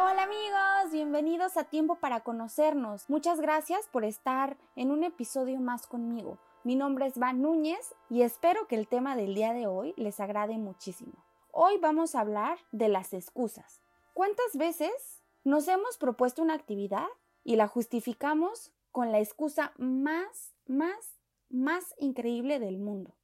Hola amigos, bienvenidos a Tiempo para Conocernos. Muchas gracias por estar en un episodio más conmigo. Mi nombre es Van Núñez y espero que el tema del día de hoy les agrade muchísimo. Hoy vamos a hablar de las excusas. ¿Cuántas veces nos hemos propuesto una actividad y la justificamos con la excusa más, más, más increíble del mundo?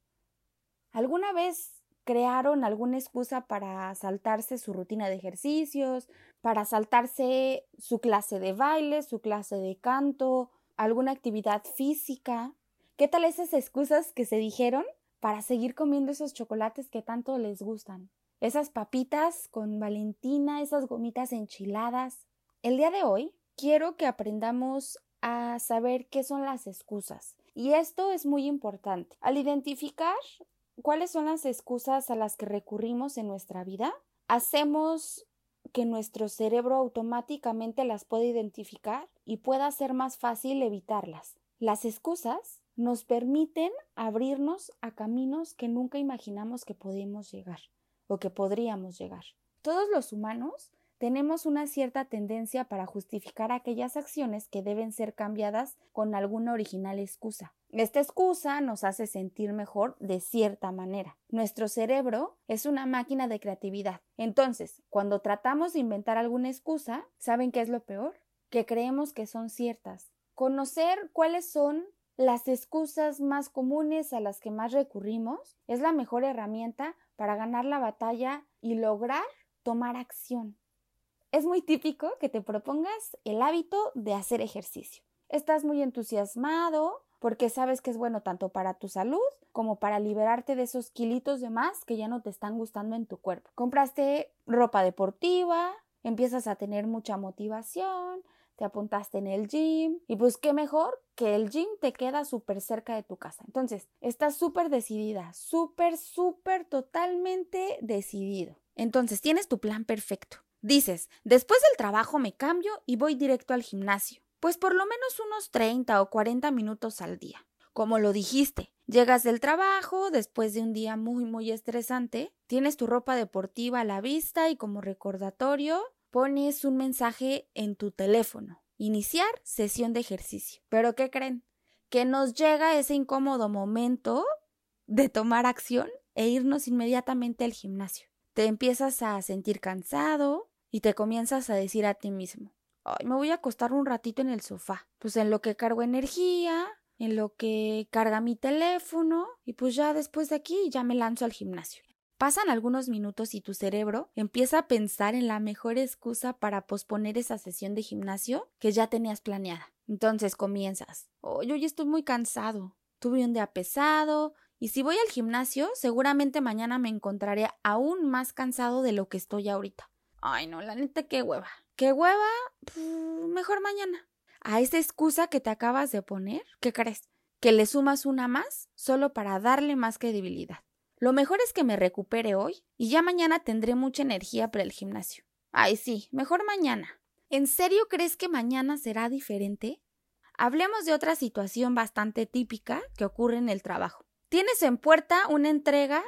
¿Alguna vez crearon alguna excusa para saltarse su rutina de ejercicios, para saltarse su clase de baile, su clase de canto, alguna actividad física. ¿Qué tal esas excusas que se dijeron para seguir comiendo esos chocolates que tanto les gustan? Esas papitas con Valentina, esas gomitas enchiladas. El día de hoy quiero que aprendamos a saber qué son las excusas. Y esto es muy importante. Al identificar ¿Cuáles son las excusas a las que recurrimos en nuestra vida? Hacemos que nuestro cerebro automáticamente las pueda identificar y pueda ser más fácil evitarlas. Las excusas nos permiten abrirnos a caminos que nunca imaginamos que podemos llegar o que podríamos llegar. Todos los humanos tenemos una cierta tendencia para justificar aquellas acciones que deben ser cambiadas con alguna original excusa. Esta excusa nos hace sentir mejor de cierta manera. Nuestro cerebro es una máquina de creatividad. Entonces, cuando tratamos de inventar alguna excusa, ¿saben qué es lo peor? Que creemos que son ciertas. Conocer cuáles son las excusas más comunes a las que más recurrimos es la mejor herramienta para ganar la batalla y lograr tomar acción. Es muy típico que te propongas el hábito de hacer ejercicio. Estás muy entusiasmado porque sabes que es bueno tanto para tu salud como para liberarte de esos kilitos de más que ya no te están gustando en tu cuerpo. Compraste ropa deportiva, empiezas a tener mucha motivación, te apuntaste en el gym y pues qué mejor que el gym te queda súper cerca de tu casa. Entonces, estás súper decidida, súper, súper, totalmente decidido. Entonces, tienes tu plan perfecto. Dices, después del trabajo me cambio y voy directo al gimnasio. Pues por lo menos unos 30 o 40 minutos al día. Como lo dijiste, llegas del trabajo después de un día muy muy estresante, tienes tu ropa deportiva a la vista y como recordatorio pones un mensaje en tu teléfono. Iniciar sesión de ejercicio. Pero ¿qué creen? Que nos llega ese incómodo momento de tomar acción e irnos inmediatamente al gimnasio. Te empiezas a sentir cansado, y te comienzas a decir a ti mismo, ay, me voy a acostar un ratito en el sofá, pues en lo que cargo energía, en lo que carga mi teléfono y pues ya después de aquí ya me lanzo al gimnasio. Pasan algunos minutos y tu cerebro empieza a pensar en la mejor excusa para posponer esa sesión de gimnasio que ya tenías planeada. Entonces comienzas, hoy hoy estoy muy cansado, tuve un día pesado, y si voy al gimnasio, seguramente mañana me encontraré aún más cansado de lo que estoy ahorita. Ay, no, la neta, qué hueva. ¿Qué hueva? mejor mañana. A esa excusa que te acabas de poner, ¿qué crees? Que le sumas una más solo para darle más credibilidad. Lo mejor es que me recupere hoy y ya mañana tendré mucha energía para el gimnasio. Ay, sí, mejor mañana. ¿En serio crees que mañana será diferente? Hablemos de otra situación bastante típica que ocurre en el trabajo. Tienes en puerta una entrega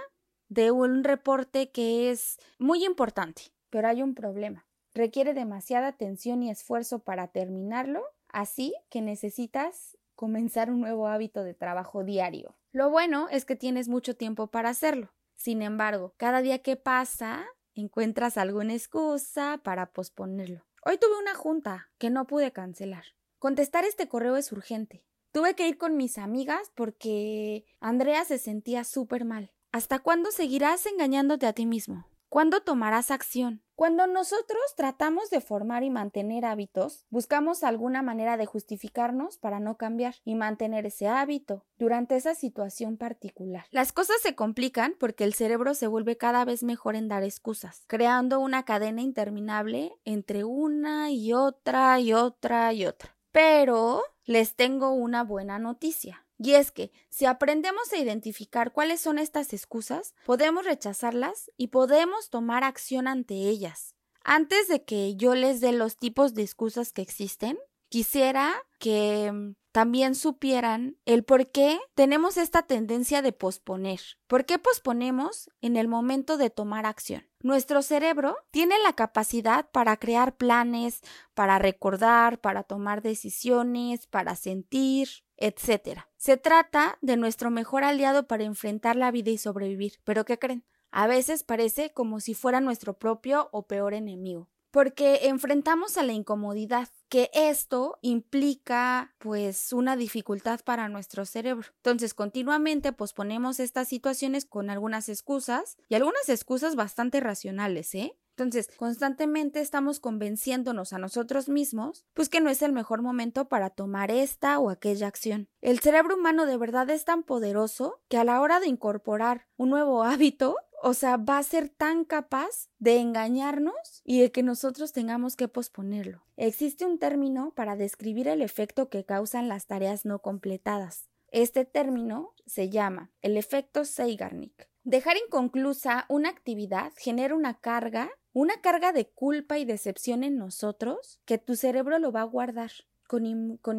de un reporte que es muy importante pero hay un problema. Requiere demasiada atención y esfuerzo para terminarlo, así que necesitas comenzar un nuevo hábito de trabajo diario. Lo bueno es que tienes mucho tiempo para hacerlo. Sin embargo, cada día que pasa, encuentras alguna excusa para posponerlo. Hoy tuve una junta que no pude cancelar. Contestar este correo es urgente. Tuve que ir con mis amigas porque Andrea se sentía súper mal. ¿Hasta cuándo seguirás engañándote a ti mismo? ¿Cuándo tomarás acción? Cuando nosotros tratamos de formar y mantener hábitos, buscamos alguna manera de justificarnos para no cambiar y mantener ese hábito durante esa situación particular. Las cosas se complican porque el cerebro se vuelve cada vez mejor en dar excusas, creando una cadena interminable entre una y otra y otra y otra. Pero les tengo una buena noticia. Y es que si aprendemos a identificar cuáles son estas excusas, podemos rechazarlas y podemos tomar acción ante ellas. Antes de que yo les dé los tipos de excusas que existen, quisiera que mm, también supieran el por qué tenemos esta tendencia de posponer. ¿Por qué posponemos en el momento de tomar acción? Nuestro cerebro tiene la capacidad para crear planes, para recordar, para tomar decisiones, para sentir, etc. Se trata de nuestro mejor aliado para enfrentar la vida y sobrevivir. ¿Pero qué creen? A veces parece como si fuera nuestro propio o peor enemigo porque enfrentamos a la incomodidad, que esto implica pues una dificultad para nuestro cerebro. Entonces continuamente posponemos estas situaciones con algunas excusas y algunas excusas bastante racionales, ¿eh? Entonces, constantemente estamos convenciéndonos a nosotros mismos, pues que no es el mejor momento para tomar esta o aquella acción. El cerebro humano de verdad es tan poderoso que a la hora de incorporar un nuevo hábito, o sea, va a ser tan capaz de engañarnos y de que nosotros tengamos que posponerlo. Existe un término para describir el efecto que causan las tareas no completadas. Este término se llama el efecto Zeigarnik. Dejar inconclusa una actividad genera una carga, una carga de culpa y decepción en nosotros que tu cerebro lo va a guardar con,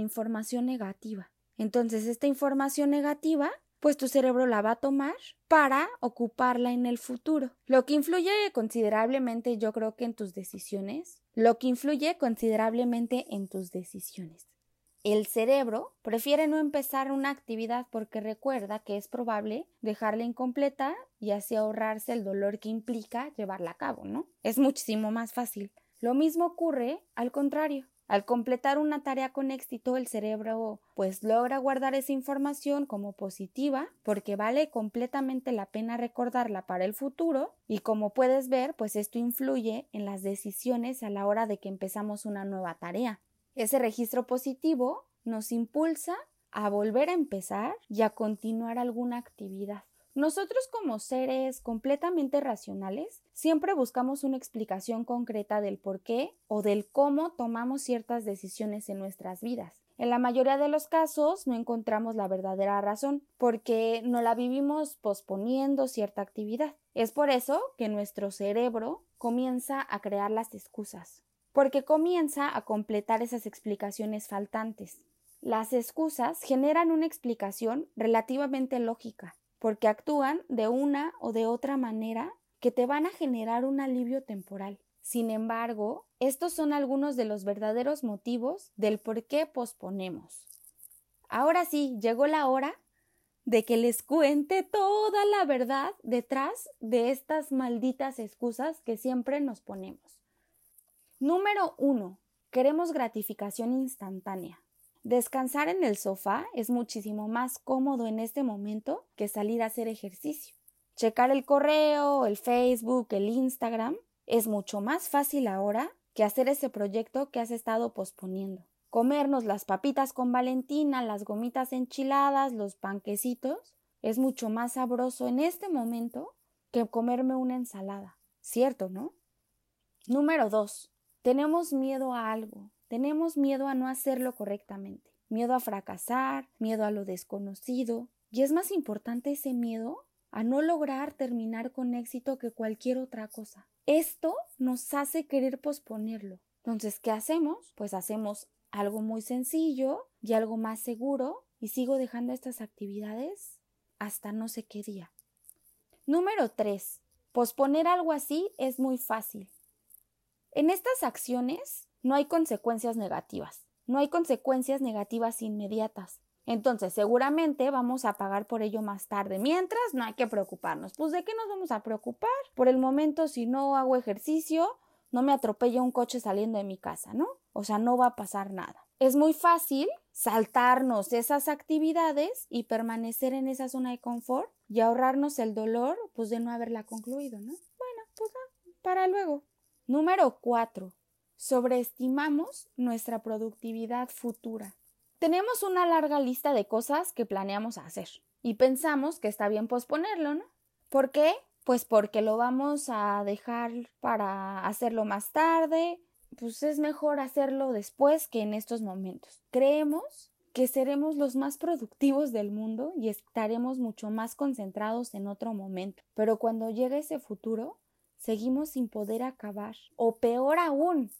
información negativa. Entonces, esta información negativa pues tu cerebro la va a tomar para ocuparla en el futuro. Lo que influye considerablemente, yo creo que en tus decisiones, lo que influye considerablemente en tus decisiones. El cerebro prefiere no empezar una actividad porque recuerda que es probable dejarla incompleta y así ahorrarse el dolor que implica llevarla a cabo, ¿no? Es muchísimo más fácil. Lo mismo ocurre al contrario. Al completar una tarea con éxito, el cerebro pues logra guardar esa información como positiva porque vale completamente la pena recordarla para el futuro y como puedes ver, pues esto influye en las decisiones a la hora de que empezamos una nueva tarea. Ese registro positivo nos impulsa a volver a empezar y a continuar alguna actividad. Nosotros como seres completamente racionales siempre buscamos una explicación concreta del por qué o del cómo tomamos ciertas decisiones en nuestras vidas. En la mayoría de los casos no encontramos la verdadera razón porque no la vivimos posponiendo cierta actividad. Es por eso que nuestro cerebro comienza a crear las excusas, porque comienza a completar esas explicaciones faltantes. Las excusas generan una explicación relativamente lógica, porque actúan de una o de otra manera que te van a generar un alivio temporal. Sin embargo, estos son algunos de los verdaderos motivos del por qué posponemos. Ahora sí, llegó la hora de que les cuente toda la verdad detrás de estas malditas excusas que siempre nos ponemos. Número 1. Queremos gratificación instantánea. Descansar en el sofá es muchísimo más cómodo en este momento que salir a hacer ejercicio. Checar el correo, el Facebook, el Instagram es mucho más fácil ahora que hacer ese proyecto que has estado posponiendo. Comernos las papitas con Valentina, las gomitas enchiladas, los panquecitos, es mucho más sabroso en este momento que comerme una ensalada. ¿Cierto, no? Número 2. Tenemos miedo a algo. Tenemos miedo a no hacerlo correctamente, miedo a fracasar, miedo a lo desconocido, y es más importante ese miedo a no lograr terminar con éxito que cualquier otra cosa. Esto nos hace querer posponerlo. Entonces, ¿qué hacemos? Pues hacemos algo muy sencillo y algo más seguro y sigo dejando estas actividades hasta no sé qué día. Número 3. Posponer algo así es muy fácil. En estas acciones no hay consecuencias negativas, no hay consecuencias negativas inmediatas. Entonces, seguramente vamos a pagar por ello más tarde. Mientras, no hay que preocuparnos. Pues, ¿de qué nos vamos a preocupar? Por el momento, si no hago ejercicio, no me atropella un coche saliendo de mi casa, ¿no? O sea, no va a pasar nada. Es muy fácil saltarnos esas actividades y permanecer en esa zona de confort y ahorrarnos el dolor, pues, de no haberla concluido, ¿no? Bueno, pues, para luego. Número 4 sobreestimamos nuestra productividad futura. Tenemos una larga lista de cosas que planeamos hacer y pensamos que está bien posponerlo, ¿no? ¿Por qué? Pues porque lo vamos a dejar para hacerlo más tarde, pues es mejor hacerlo después que en estos momentos. Creemos que seremos los más productivos del mundo y estaremos mucho más concentrados en otro momento. Pero cuando llegue ese futuro, seguimos sin poder acabar. O peor aún,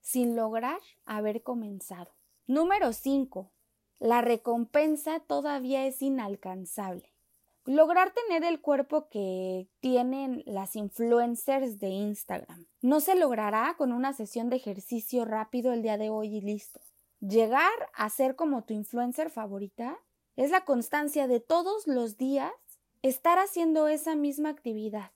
sin lograr haber comenzado. Número 5. la recompensa todavía es inalcanzable. Lograr tener el cuerpo que tienen las influencers de Instagram no se logrará con una sesión de ejercicio rápido el día de hoy y listo. Llegar a ser como tu influencer favorita es la constancia de todos los días estar haciendo esa misma actividad.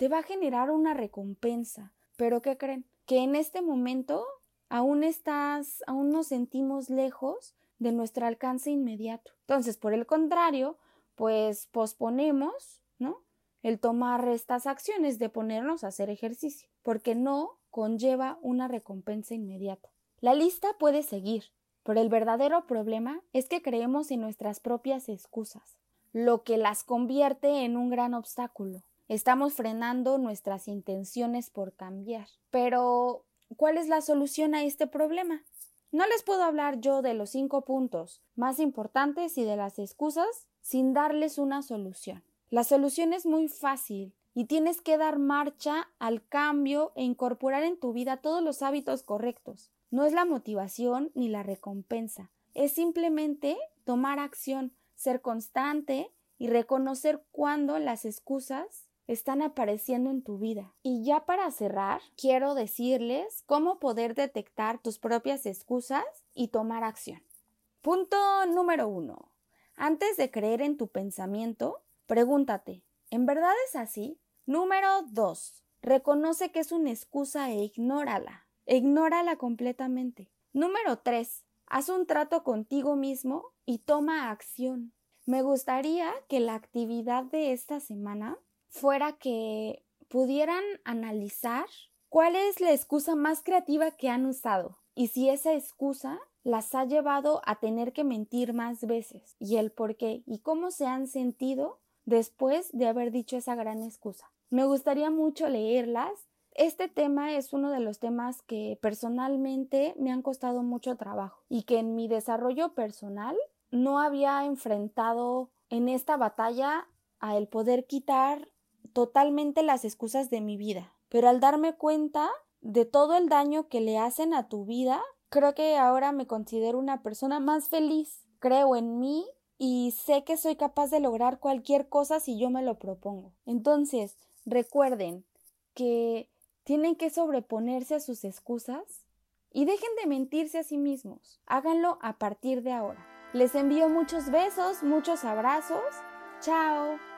Te va a generar una recompensa. Pero ¿qué creen? Que en este momento aún estás, aún nos sentimos lejos de nuestro alcance inmediato. Entonces, por el contrario, pues posponemos, ¿no? El tomar estas acciones de ponernos a hacer ejercicio, porque no conlleva una recompensa inmediata. La lista puede seguir, pero el verdadero problema es que creemos en nuestras propias excusas, lo que las convierte en un gran obstáculo. Estamos frenando nuestras intenciones por cambiar. Pero, ¿cuál es la solución a este problema? No les puedo hablar yo de los cinco puntos más importantes y de las excusas sin darles una solución. La solución es muy fácil y tienes que dar marcha al cambio e incorporar en tu vida todos los hábitos correctos. No es la motivación ni la recompensa, es simplemente tomar acción, ser constante y reconocer cuando las excusas están apareciendo en tu vida. Y ya para cerrar, quiero decirles cómo poder detectar tus propias excusas y tomar acción. Punto número uno. Antes de creer en tu pensamiento, pregúntate, ¿en verdad es así? Número 2. Reconoce que es una excusa e ignórala. Ignórala completamente. Número 3. Haz un trato contigo mismo y toma acción. Me gustaría que la actividad de esta semana fuera que pudieran analizar cuál es la excusa más creativa que han usado y si esa excusa las ha llevado a tener que mentir más veces y el por qué y cómo se han sentido después de haber dicho esa gran excusa. Me gustaría mucho leerlas. Este tema es uno de los temas que personalmente me han costado mucho trabajo y que en mi desarrollo personal no había enfrentado en esta batalla a el poder quitar totalmente las excusas de mi vida. Pero al darme cuenta de todo el daño que le hacen a tu vida, Creo que ahora me considero una persona más feliz. Creo en mí y sé que soy capaz de lograr cualquier cosa si yo me lo propongo. Entonces, recuerden que tienen que sobreponerse a sus excusas y dejen de mentirse a sí mismos. Háganlo a partir de ahora. Les envío muchos besos, muchos abrazos. Chao.